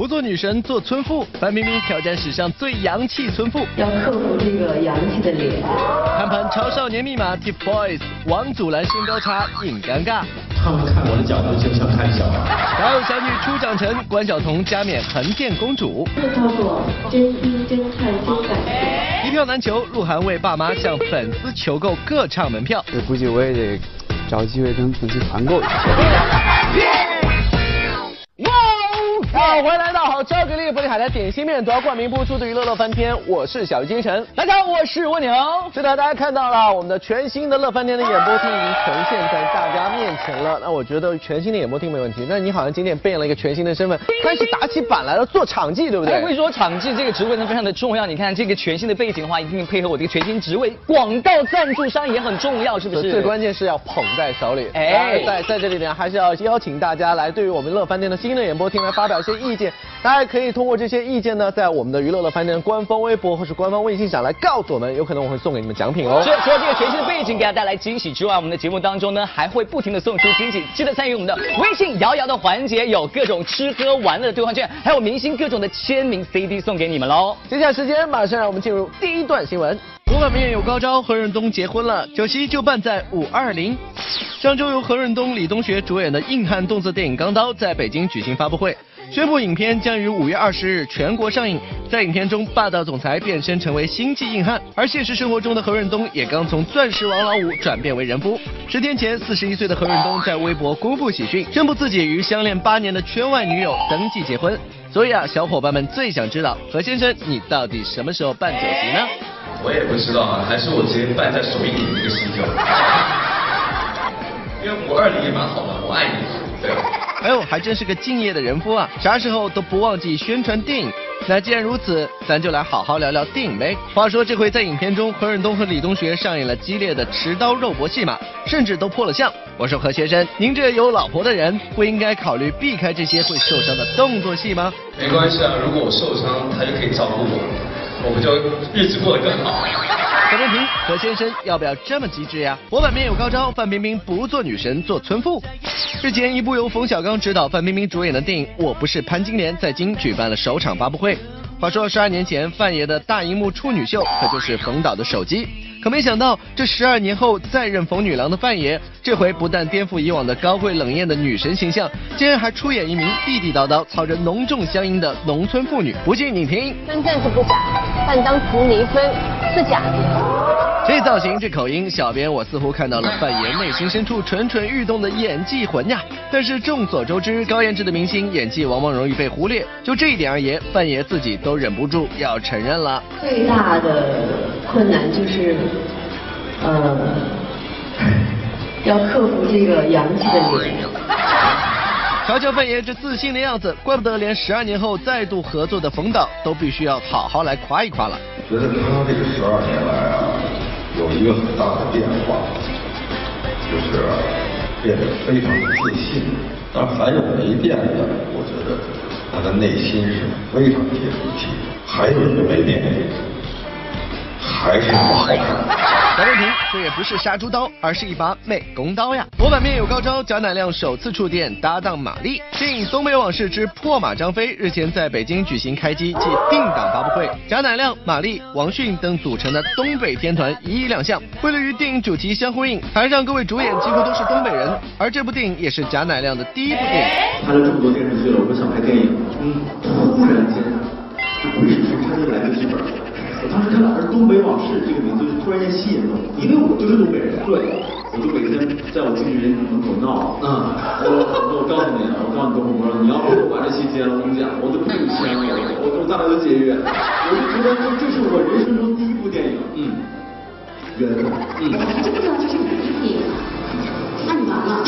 不做女神做村妇，范冰冰挑战史上最洋气村妇，要克服这个洋气的脸。看盘超少年密码 TFBOYS，王祖蓝身高差硬尴尬。他们看我的角度就像看小孩。还有小女初长成，关晓彤加冕横店公主。这叫做真一真看真感觉。一票难求，鹿晗为爸妈向粉丝求购各唱门票。我估计我也得找机会跟粉丝团购一下。欢迎来到好超给力玻璃海苔点心面，都要冠名播出的娱乐乐翻天，我是小金晨，大家好，我是蜗牛。是的，大家看到了我们的全新的乐翻天的演播厅已经呈现在大家面前了。那我觉得全新的演播厅没问题，那你好像今天变了一个全新的身份，开始打起板来了，做场记，对不对？我跟你说，场记这个职位呢非常的重要。你看这个全新的背景的话，一定配合我这个全新职位，广告赞助商也很重要，是不是？最关键是要捧在手里。哎，在在这里呢，还是要邀请大家来对于我们乐翻天的新的演播厅来发表一些意见。大家可以通过这些意见呢，在我们的娱乐乐饭店官方微博或是官方微信上来告诉我们，有可能我会送给你们奖品哦。是，除了这个全新的背景给大家带来惊喜之外，我们的节目当中呢还会不停的送出惊喜，记得参与我们的微信摇摇的环节，有各种吃喝玩乐的兑换券，还有明星各种的签名 CD 送给你们喽。接下来时间马上让我们进入第一段新闻。国外明有高招，何润东结婚了，酒席就办在五二零。上周由何润东、李东学主演的硬汉动作电影《钢刀》在北京举行发布会。宣布影片将于五月二十日全国上映。在影片中，霸道总裁变身成为星际硬汉，而现实生活中的何润东也刚从钻石王老五转变为人夫。十天前，四十一岁的何润东在微博公布喜讯，宣布自己与相恋八年的圈外女友登记结婚。所以啊，小伙伴们最想知道何先生，你到底什么时候办酒席呢？我也不知道啊，还是我直接办在首映礼那个席就。因为五二零也蛮好的，我爱你，对。哎呦，还真是个敬业的人夫啊！啥时候都不忘记宣传电影。那既然如此，咱就来好好聊聊电影呗。话说这回在影片中，何润东和李东学上演了激烈的持刀肉搏戏码，甚至都破了相。我说何先生，您这有老婆的人，不应该考虑避开这些会受伤的动作戏吗？没关系啊，如果我受伤，他就可以照顾我。我们就日子过得更好。小问题，何先生要不要这么机智呀？我版面有高招，范冰冰不做女神做村妇。日前，一部由冯小刚执导、范冰冰主演的电影《我不是潘金莲》在京举办了首场发布会。话说，十二年前范爷的大荧幕处女秀，可就是冯导的手机。可没想到，这十二年后再任冯女郎的范爷，这回不但颠覆以往的高贵冷艳的女神形象，竟然还出演一名地地道道、操着浓重乡音的农村妇女。不信你听，真正是不假，但当时离婚是假的。这造型，这口音，小编我似乎看到了范爷内心深处蠢蠢欲动的演技魂呀。但是众所周知，高颜值的明星演技往往容易被忽略。就这一点而言，范爷自己都忍不住要承认了。最大的困难就是，呃，要克服这个洋气的脸。瞧瞧范爷这自信的样子，怪不得连十二年后再度合作的冯导都必须要好好来夸一夸了。觉得他这个十二年来啊。有一个很大的变化，就是变得非常自信。当然还有没变的，我觉得他的内心是非常接地气。还有一个没变的。还是那么好看。小问题，这也不是杀猪刀，而是一把美工刀呀。模板面有高招，贾乃亮首次触电搭档马丽。电影《东北往事之破马张飞》日前在北京举行开机暨定档发布会，贾乃亮、马丽、王迅等组成的东北天团一一亮相。为了与电影主题相呼应，台上各位主演几乎都是东北人，而这部电影也是贾乃亮的第一部电影。拍了这么多电视剧了，我想拍电影。嗯，突然间，不是他就来个剧本。我当时看到《东北往事》这个名字，就突然间吸引了我，因为我就是东北人。对，我就每天在我经纪人门口闹，嗯，我我告诉你，我告诉你，我说你要不把这戏接了，我跟你讲，我就不给你签了，我我咱俩就解约。我就觉得这这是我人生中第一部电影，嗯，缘分，嗯。我还真不知道这是你的第一部电影，那你完了。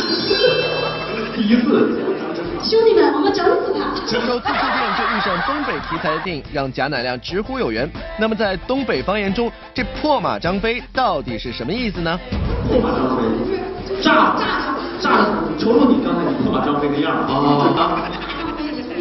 第一次。兄弟们，我们整死他！这首自触电就遇上东北题材的电影，让贾乃亮直呼有缘。那么在东北方言中，这破马张飞到底是什么意思呢？破马张飞，炸！炸！炸！瞅瞅你刚才你破马张飞的样儿啊！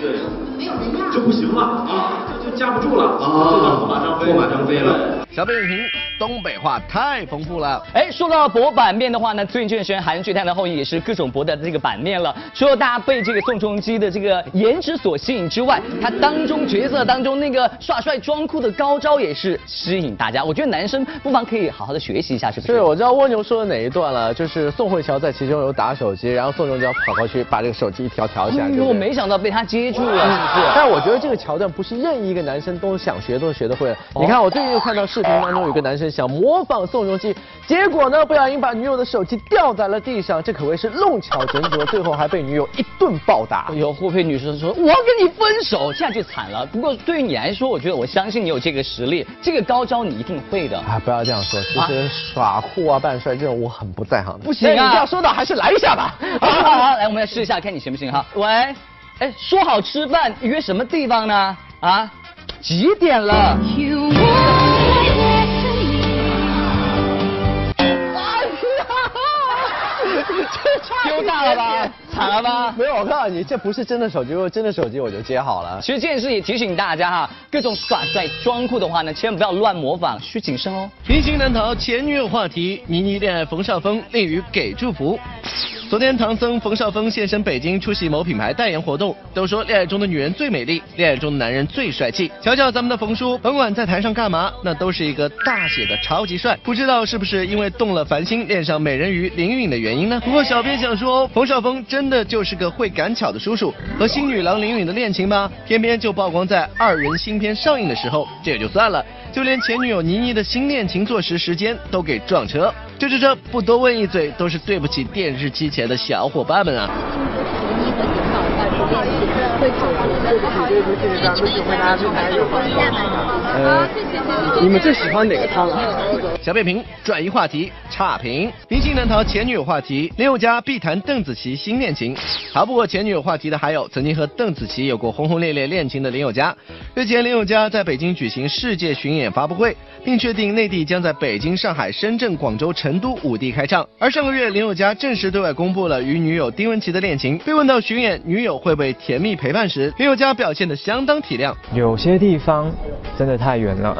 对，没有人样就不行了啊，就就架不住了啊！破马张飞，破马张飞了。小北影评，东北话太丰富了。哎，说到博版面的话呢，最近这段韩剧《太阳的后裔》也是各种博的这个版面了。除了大家被这个宋仲基的这个颜值所吸引之外，他当中角色当中那个耍帅装酷的高招也是吸引大家。我觉得男生不妨可以好好的学习一下，是不是？是，我知道蜗牛说的哪一段了，就是宋慧乔在其中有打手机，然后宋仲基要跑过去把这个手机一条调起来。哎呦，没想到被他接住了，是不是？但我觉得这个桥段不是任意一个男生都想学都学得会。你看，我最近又看到视频当中有个男生想模仿宋仲基，结果呢不小心把女友的手机掉在了地上，这可谓是弄巧成拙，最后还被女友一顿暴打。有互配女生说我要跟你分手，这样就惨了。不过对于你来说，我觉得我相信你有这个实力，这个高招你一定会的。啊，不要这样说，其实耍酷啊、扮帅这种我很不在行的。不行啊，你要说到还是来一下吧。好好好，来我们来试一下，看你行不行哈。喂，哎，说好吃饭约什么地方呢？啊，几点了？丢大了吧？惨了吧？没有，我告诉你，这不是真的手机，如果真的手机我就接好了。其实这件事也提醒大家哈，各种耍帅装酷的话呢，千万不要乱模仿，需谨慎哦。明星难逃前女友话题，倪妮恋爱冯绍峰，利于给祝福。昨天，唐僧冯绍峰现身北京出席某品牌代言活动。都说恋爱中的女人最美丽，恋爱中的男人最帅气。瞧瞧咱们的冯叔，甭管在台上干嘛，那都是一个大写的超级帅。不知道是不是因为动了凡心，恋上美人鱼林允的原因呢？不过小编想说，冯绍峰真的就是个会赶巧的叔叔。和新女郎林允的恋情吧，偏偏就曝光在二人新片上映的时候，这也就算了，就连前女友倪妮的新恋情坐实时间都给撞车。这这这，不多问一嘴，都是对不起电视机前的小伙伴们啊！呃，你们最喜欢哪个汤啊？小北平转移话题，差评。明星难逃前女友话题，林宥嘉必谈邓紫棋新恋情。逃不过前女友话题的还有曾经和邓紫棋有过轰轰烈烈恋情的林宥嘉。日前，林宥嘉在北京举行世界巡演发布会，并确定内地将在北京、上海、深圳、广州、成都五地开唱。而上个月，林宥嘉正式对外公布了与女友丁文琪的恋情。被问到巡演女友会不会甜蜜陪伴时，林宥嘉表现得相当体谅。有些地方真的太远了，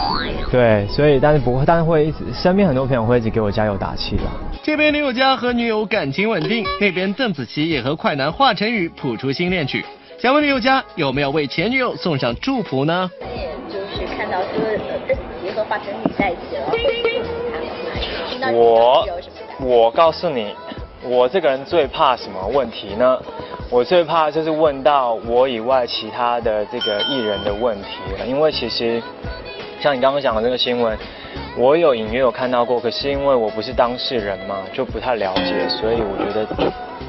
对，所以但是不会，但是会一直身边很多朋友会一直给我加油打气的。这边林宥嘉和女友感情稳定，那边邓紫棋也和快男华晨宇谱出新恋曲。想问林宥嘉有没有为前女友送上祝福呢？就是看到邓紫棋和华晨宇在一起了，我我告诉你，我这个人最怕什么问题呢？我最怕就是问到我以外其他的这个艺人的问题了，因为其实像你刚刚讲的这个新闻，我有隐约有看到过，可是因为我不是当事人嘛，就不太了解，所以我觉得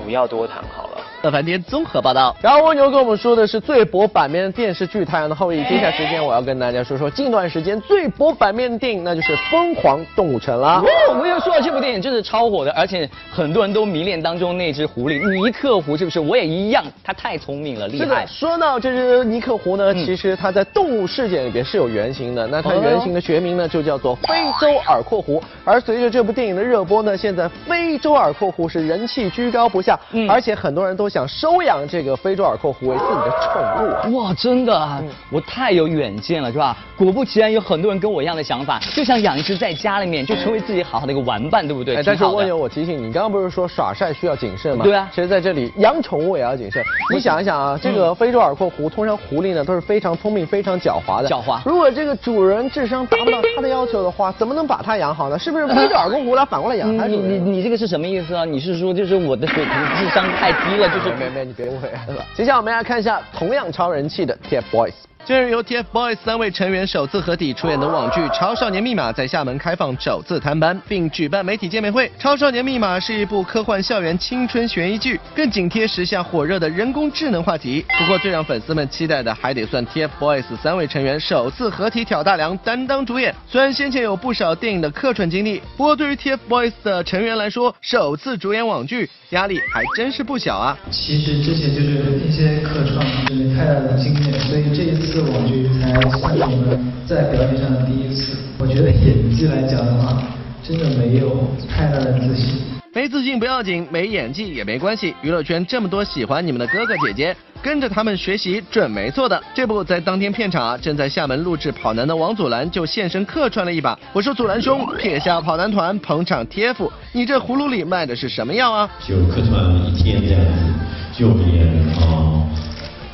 不要多谈好了。乐翻天综合报道。然后蜗牛跟我们说的是最博版面的电视剧《太阳的后裔》。接下来时间我要跟大家说说近段时间最博版面的电影，那就是《疯狂动物城》啦。哦，我要说到这部电影真是超火的，而且很多人都迷恋当中那只狐狸尼克狐，是不是？我也一样，它太聪明了，厉害。说到这只尼克狐呢，其实它在动物世界里边是有原型的。那它原型的学名呢，就叫做非洲耳廓狐。而随着这部电影的热播呢，现在非洲耳廓狐是人气居高不下，而且很多人都想收养这个非洲耳廓狐为自己的宠物啊。哇，真的啊，我太有远见了，是吧？果不其然，有很多人跟我一样的想法，就想养一只在家里面，就成为自己好好的一个玩伴，对不对？哎，但是蜗牛，我提醒你，刚刚不是说耍帅需要谨慎吗？对啊其实在这里养宠物也要谨慎。你想一想啊，这个非洲耳廓狐，通常狐狸呢都是非常聪明、非常狡猾的。狡猾如果这个主人智商达不到它的要求的话，怎么能把它养好呢？是不是非洲耳廓狐来反过来养它？你你你你这个是什么意思啊？你是说就是我的水平智商太低了，就是没没，你别误会。接下来我们来看一下同样超人气的 TFBOYS。近日，由 TFBOYS 三位成员首次合体出演的网剧《超少年密码》在厦门开放首次探班，并举办媒体见面会。《超少年密码》是一部科幻校园青春悬疑剧，更紧贴时下火热的人工智能话题。不过，最让粉丝们期待的还得算 TFBOYS 三位成员首次合体挑大梁，担当主演。虽然先前有不少电影的客串经历，不过对于 TFBOYS 的成员来说，首次主演网剧压力还真是不小啊。其实之前就是一些客串是没太大的经验，所以这一次网剧才算是我们在表演上的第一次。我觉得演技来讲的话，真的没有太大的自信。没自信不要紧，没演技也没关系。娱乐圈这么多喜欢你们的哥哥姐姐，跟着他们学习准没错的。这不在当天片场啊，正在厦门录制《跑男》的王祖蓝就现身客串了一把。我说祖蓝兄，撇下跑男团捧场 TF，你这葫芦里卖的是什么药啊？就客串一天这样子，就演啊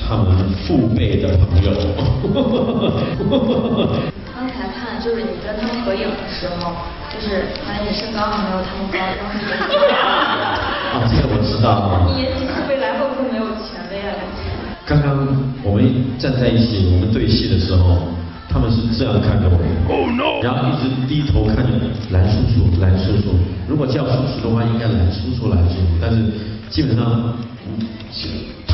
他们父辈的朋友。刚才看就是你跟他们合影的时候，就是发现你身高还没有他们高。啊，这个我知道。你演技未来会不会没有前辈啊？刚刚我们站在一起，我们对戏的时候，他们是这样看着我，Oh no！然后一直低头看着蓝叔叔，蓝叔叔。如果叫叔叔的话，应该蓝叔叔，蓝叔叔。但是基本上，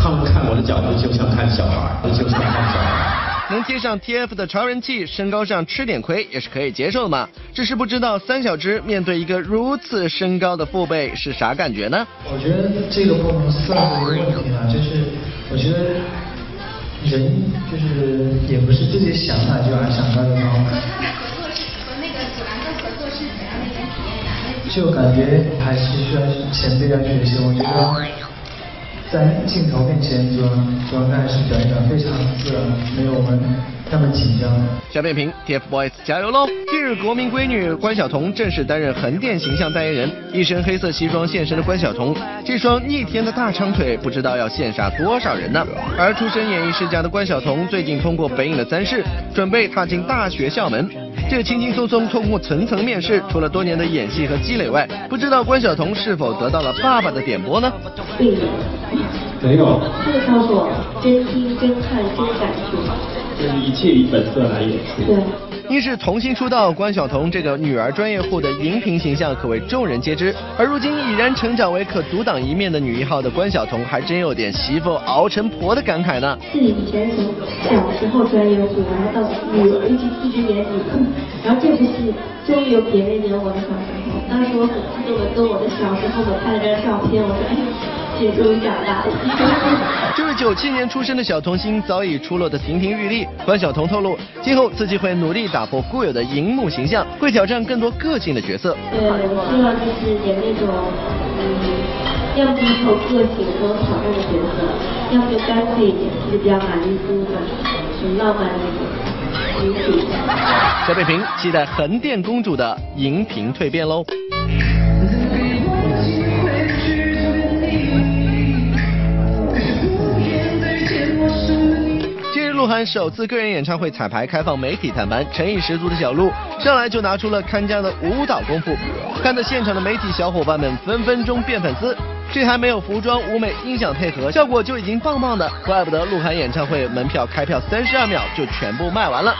他们看我的角度就像看小孩，就像看小孩。能贴上 TF 的超人气，身高上吃点亏也是可以接受的嘛。只是不知道三小只面对一个如此身高的父辈是啥感觉呢？我觉得这个不能算是一个问题啊，就是我觉得人就是也不是自己想哪就哪想哪的高。和那个祖蓝哥合作是怎样的一种体验感？就感觉还是需要前辈要学习，我觉得。在镜头面前，主要主要还是表现的非常自然，没有我们那么紧张。小扁平，TFBOYS 加油喽！近日，国民闺女关晓彤正式担任横店形象代言人，一身黑色西装现身的关晓彤，这双逆天的大长腿，不知道要羡煞多少人呢。而出身演艺世家的关晓彤，最近通过北影的三试，准备踏进大学校门。这轻轻松松通过层层面试，除了多年的演戏和积累外，不知道关晓彤是否得到了爸爸的点拨呢？没有。他就告诉我，真听、真看、真感觉。就是一切以本色来演出。对。一是童星出道，关晓彤这个女儿专业户的荧屏形象可谓众人皆知。而如今已然成长为可独当一面的女一号的关晓彤，还真有点媳妇熬成婆的感慨呢。自己以前从小时候专业户，然后到女儿一直一直演女，然后这部戏终于有别人演我的小时候。当时我很激动的跟我的小时候我拍了张照片，我说哎。也终于长大了。这位九七年出生的小童星早已出落的亭亭玉立。关晓彤透露，今后自己会努力打破固有的荧幕形象，会挑战更多个性的角色。对，我希望就是演那种，嗯，要么就是有个性、和挑战的角色，要么就干脆一点，就比较满丽苏的，很浪漫那种。小北平期待横店公主的荧屏蜕变喽。首次个人演唱会彩排开放媒体探班，诚意十足的小鹿上来就拿出了看家的舞蹈功夫，看得现场的媒体小伙伴们分分钟变粉丝。这还没有服装、舞美、音响配合，效果就已经棒棒的，怪不得鹿晗演唱会门票开票三十二秒就全部卖完了。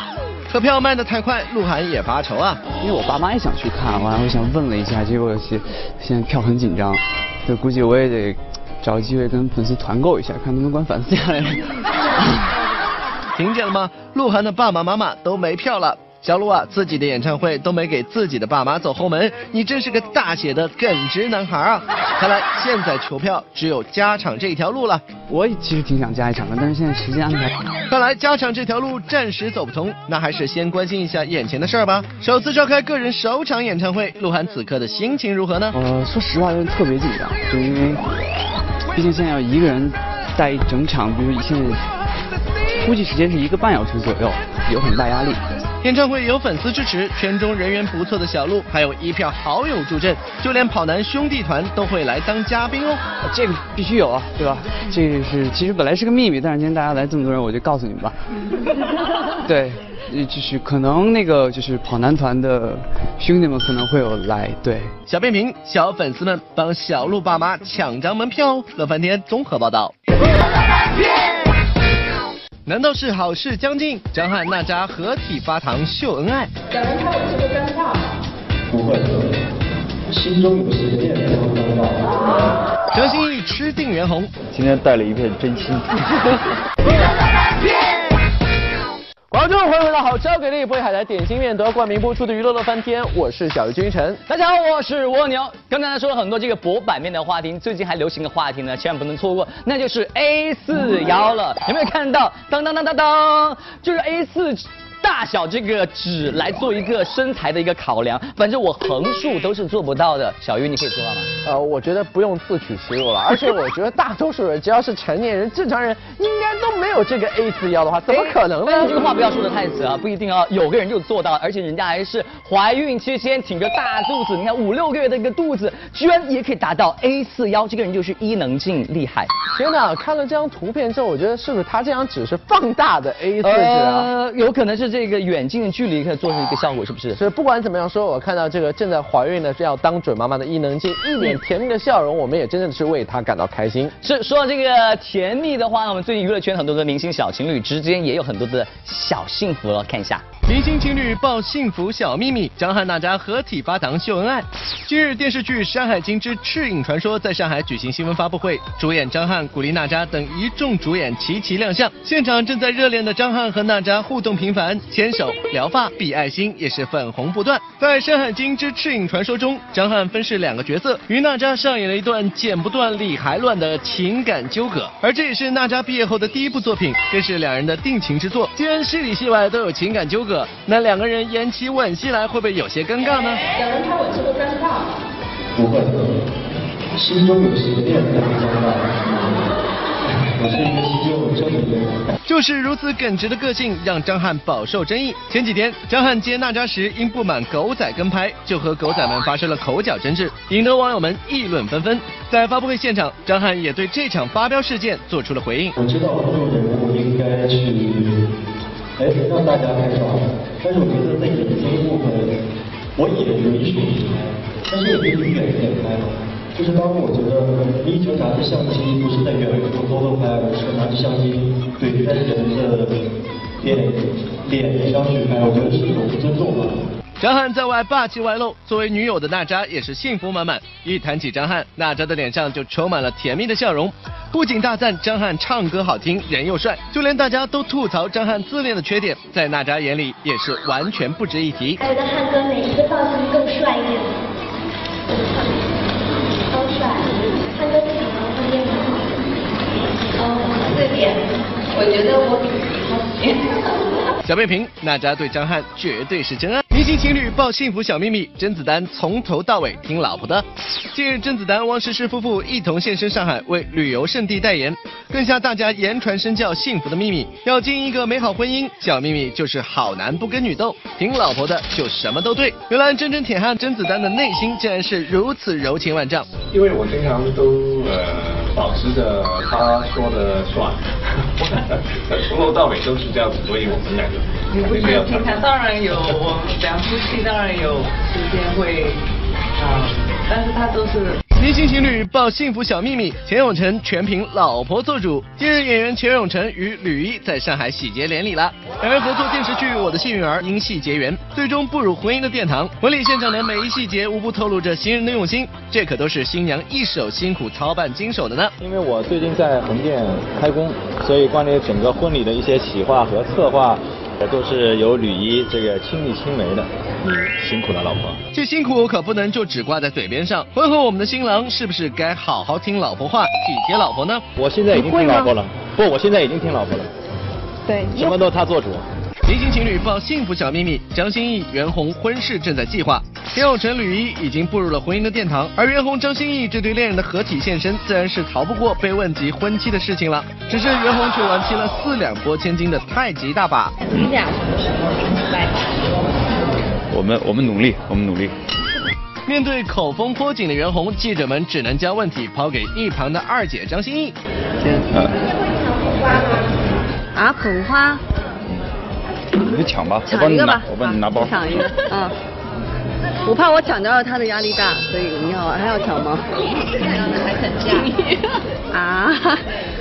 可票卖的太快，鹿晗也发愁啊。因为我爸妈也想去看，完我想问了一下，结果现现在票很紧张，就估计我也得找机会跟粉丝团购一下，看能不能管粉丝下来。听见了吗？鹿晗的爸爸妈妈都没票了。小鹿啊，自己的演唱会都没给自己的爸妈走后门，你真是个大写的耿直男孩啊！看来现在求票只有加场这条路了。我其实挺想加一场的，但是现在时间安排……看来加场这条路暂时走不通，那还是先关心一下眼前的事儿吧。首次召开个人首场演唱会，鹿晗此刻的心情如何呢？呃，说实话有点特别紧张，就因为毕竟现在要一个人带一整场，比如现在。估计时间是一个半小时左右，有很大压力。演唱会有粉丝支持，圈中人缘不错的小鹿，还有一票好友助阵，就连跑男兄弟团都会来当嘉宾哦。这个必须有啊，对吧？这个是其实本来是个秘密，但是今天大家来这么多人，我就告诉你们吧。对，就是可能那个就是跑男团的兄弟们可能会有来。对，小变频，小粉丝们帮小鹿爸妈抢张门票。乐翻天综合报道。难道是好事将近？张翰娜扎合体发糖秀恩爱。两人还有这个尴尬吗？不会，心中有谁念。张歆艺吃定袁弘，今天带了一片真心。观众朋友们好，交给力不会海苔点心面得冠名播出的娱乐乐翻天，我是小鱼君晨。大家好，我是蜗牛。刚才说了很多这个薄版面的话题，最近还流行的话题呢，千万不能错过，那就是 A 四幺了。有没有看到？当当当当当，就是 A 四。大小这个纸来做一个身材的一个考量，反正我横竖都是做不到的。小鱼，你可以做到吗？呃，我觉得不用自取其辱了，而且我觉得大多数人只要是成年人、正常人，应该都没有这个 A 四腰的话，怎么可能呢？但这个话不要说的太死啊，不一定啊，有个人就做到，而且人家还是怀孕期间挺着大肚子，你看五六个月的一个肚子，居然也可以达到 A 四腰，这个人就是伊能静，厉害。天哪，看了这张图片之后，我觉得是不是他这张纸是放大的 A 四纸啊？呃，有可能是这个远近的距离可以做成一个效果，是不是？所以，不管怎么样说，我看到这个正在怀孕的要当准妈妈的伊能静，一脸甜蜜的笑容，我们也真的是为她感到开心。是，说到这个甜蜜的话呢，我们最近娱乐圈很多的明星小情侣之间也有很多的小幸福了，看一下。明星情侣爆幸福小秘密，张翰娜扎合体发糖秀恩爱。今日电视剧《山海经之赤影传说》在上海举行新闻发布会，主演张翰、古力娜扎等一众主演齐齐亮相。现场正在热恋的张翰和娜扎互动频繁，牵手、聊发、比爱心，也是粉红不断。在《山海经之赤影传说》中，张翰分饰两个角色，与娜扎上演了一段剪不断理还乱的情感纠葛。而这也是娜扎毕业后的第一部作品，更是两人的定情之作。既然戏里戏外都有情感纠葛。那两个人演起吻戏来会不会有些尴尬呢？两人拍吻戏会尴尬？不会，心中有邪念才会尴尬。我是一个心中有正的人。就是如此耿直的个性，让张翰饱受争议。前几天，张翰接娜扎时因不满狗仔跟拍，就和狗仔们发生了口角争执，引得网友们议论纷纷。在发布会现场，张翰也对这场发飙事件做出了回应。我知道公众人物应该去。哎，让大家拍照，但是我觉得在眼睛部分，我也有一手去拍，但是也可以远一点拍。就是当我觉得你以前拿着相机不是在远处偷偷拍，而是拿着相机对着人的脸脸上去拍，我觉得是一种不尊重吧。张翰在外霸气外露，作为女友的娜扎也是幸福满满。一谈起张翰，娜扎的脸上就充满了甜蜜的笑容。不仅大赞张翰唱歌好听，人又帅，就连大家都吐槽张翰自恋的缺点，在娜扎眼里也是完全不值一提。还有个翰哥哪一个造型更帅一点？超帅！汉哥我觉得我比他喜。小贝评：娜扎对张翰绝对是真爱。明星情侣爆幸福小秘密，甄子丹从头到尾听老婆的。近日，甄子丹、汪诗诗夫妇一同现身上海为旅游胜地代言，更向大家言传身教幸福的秘密。要经营一个美好婚姻，小秘密就是好男不跟女斗，听老婆的就什么都对。原来真真铁汉甄子丹的内心竟然是如此柔情万丈。因为我经常都呃保持着他说的算，从头到尾都是这样子，所以我们两个。你不是平常当然有，我们两夫妻当然有时间会啊，但是他都是。明星情侣爆幸福小秘密，钱永成全凭老婆做主。近日，演员钱永成与吕一在上海喜结连理了，两人合作电视剧《我的幸运儿》，因戏结缘，最终步入婚姻的殿堂。婚礼现场的每一细节无不透露着新人的用心，这可都是新娘一手辛苦操办经手的呢。因为我最近在横店开工，所以关于整个婚礼的一些企划和策划。都是由吕一这个亲力亲为的，你辛苦了，老婆。这辛苦可不能就只挂在嘴边上。婚后我们的新郎是不是该好好听老婆话，体贴老婆呢？我现在已经听老婆了，不，我现在已经听老婆了。对，什么都他做主。情侣爆幸福小秘密：张歆艺、袁弘婚事正在计划，田永成、吕一已经步入了婚姻的殿堂，而袁弘、张歆艺这对恋人的合体现身，自然是逃不过被问及婚期的事情了。只是袁弘却玩起了四两拨千斤的太极大把。你俩什么时候来？我们我们努力，我们努力。面对口风颇紧的袁弘，记者们只能将问题抛给一旁的二姐张歆艺。啊，捧花。你就抢吧，抢一个吧，我帮你拿包。抢一个，嗯。我怕我抢掉了他的压力大，所以你好还要抢吗？啊！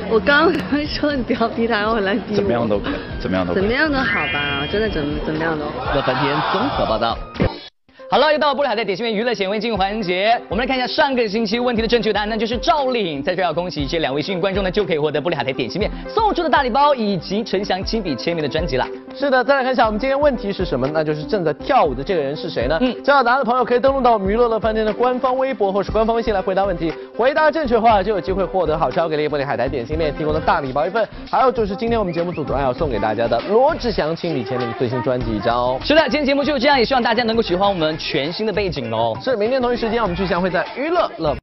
我刚刚说你不要逼他，然后来逼我。怎么样都可以，怎么样都。怎么样都好吧，真的怎怎么样都。乐翻天综合报道。好了，又到了玻璃海苔点心面娱乐显微镜环节，我们来看一下上个星期问题的正确答案，那就是赵丽颖。在这要恭喜这两位幸运观众呢，就可以获得玻璃海苔点心面送出的大礼包以及陈翔亲笔签名的专辑了。是的，再来看一下我们今天问题是什么？那就是正在跳舞的这个人是谁呢？嗯，知道答案的朋友可以登录到我们娱乐乐饭店的官方微博或是官方微信来回答问题。回答正确的话就有机会获得好超给力玻璃海苔点心面提供的大礼包一份，还有就是今天我们节目组主要要送给大家的罗志祥亲笔签名最新专辑一张哦。是的，今天节目就是这样，也希望大家能够喜欢我们全新的背景哦。是，明天同一时间我们继续相会在娱乐乐。